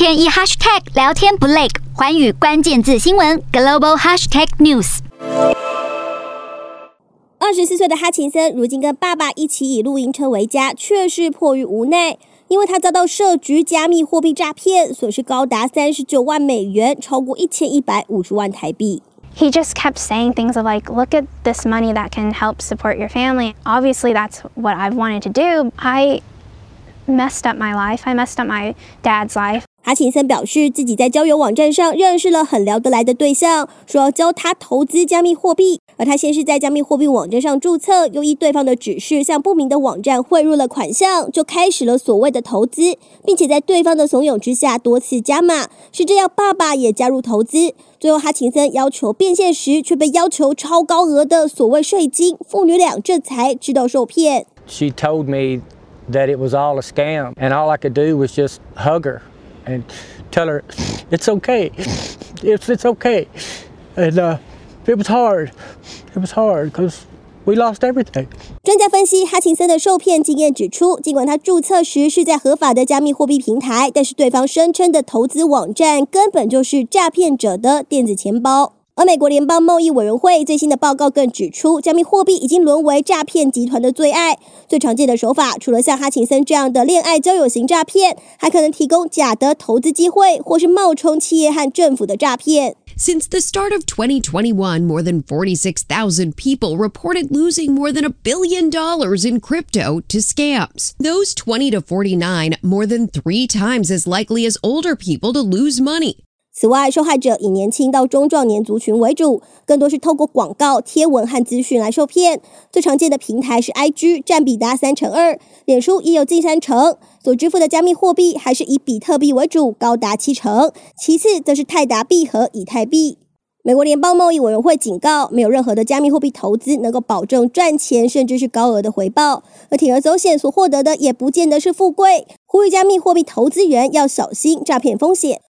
天一 hashtag 聊天不累，寰宇关键字新闻 global hashtag news。二十四岁的哈琴森如今跟爸爸一起以露营车为家，却是迫于无奈，因为他遭到设局加密货币诈骗，损失高达三十九万美元，超过一千一百五十万台币。He just kept saying things of like, "Look at this money that can help support your family." Obviously, that's what I've wanted to do. I messed up my life. I messed up my dad's life. 哈琴森表示，自己在交友网站上认识了很聊得来的对象，说要教他投资加密货币。而他先是在加密货币网站上注册，又依对方的指示向不明的网站汇入了款项，就开始了所谓的投资，并且在对方的怂恿之下多次加码，是这样爸爸也加入投资。最后，哈琴森要求变现时，却被要求超高额的所谓税金，父女俩这才知道受骗。She told me that it was all a scam, and all I could do was just hug her. And tell her it's okay, it's it's okay. And uh, it was hard, it was hard because we lost everything. 专家分析哈琴森的受骗经验指出，尽管他注册时是在合法的加密货币平台，但是对方声称的投资网站根本就是诈骗者的电子钱包。而美国联邦贸易委员会最新的报告更指出，加密货币已经沦为诈骗集团的最爱。最常见的手法，除了像哈琴森这样的恋爱交友型诈骗，还可能提供假的投资机会，或是冒充企业和政府的诈骗。Since the start of 2021, more than 46,000 people reported losing more than a billion dollars in crypto to scams. Those 20 to 49 more than three times as likely as older people to lose money. 此外，受害者以年轻到中壮年族群为主，更多是透过广告、贴文和资讯来受骗。最常见的平台是 IG，占比达三成二，脸书也有近三成。所支付的加密货币还是以比特币为主，高达七成，其次则是泰达币和以太币。美国联邦贸易委员会警告，没有任何的加密货币投资能够保证赚钱，甚至是高额的回报。而铤而走险所获得的，也不见得是富贵。呼吁加密货币投资人要小心诈骗风险。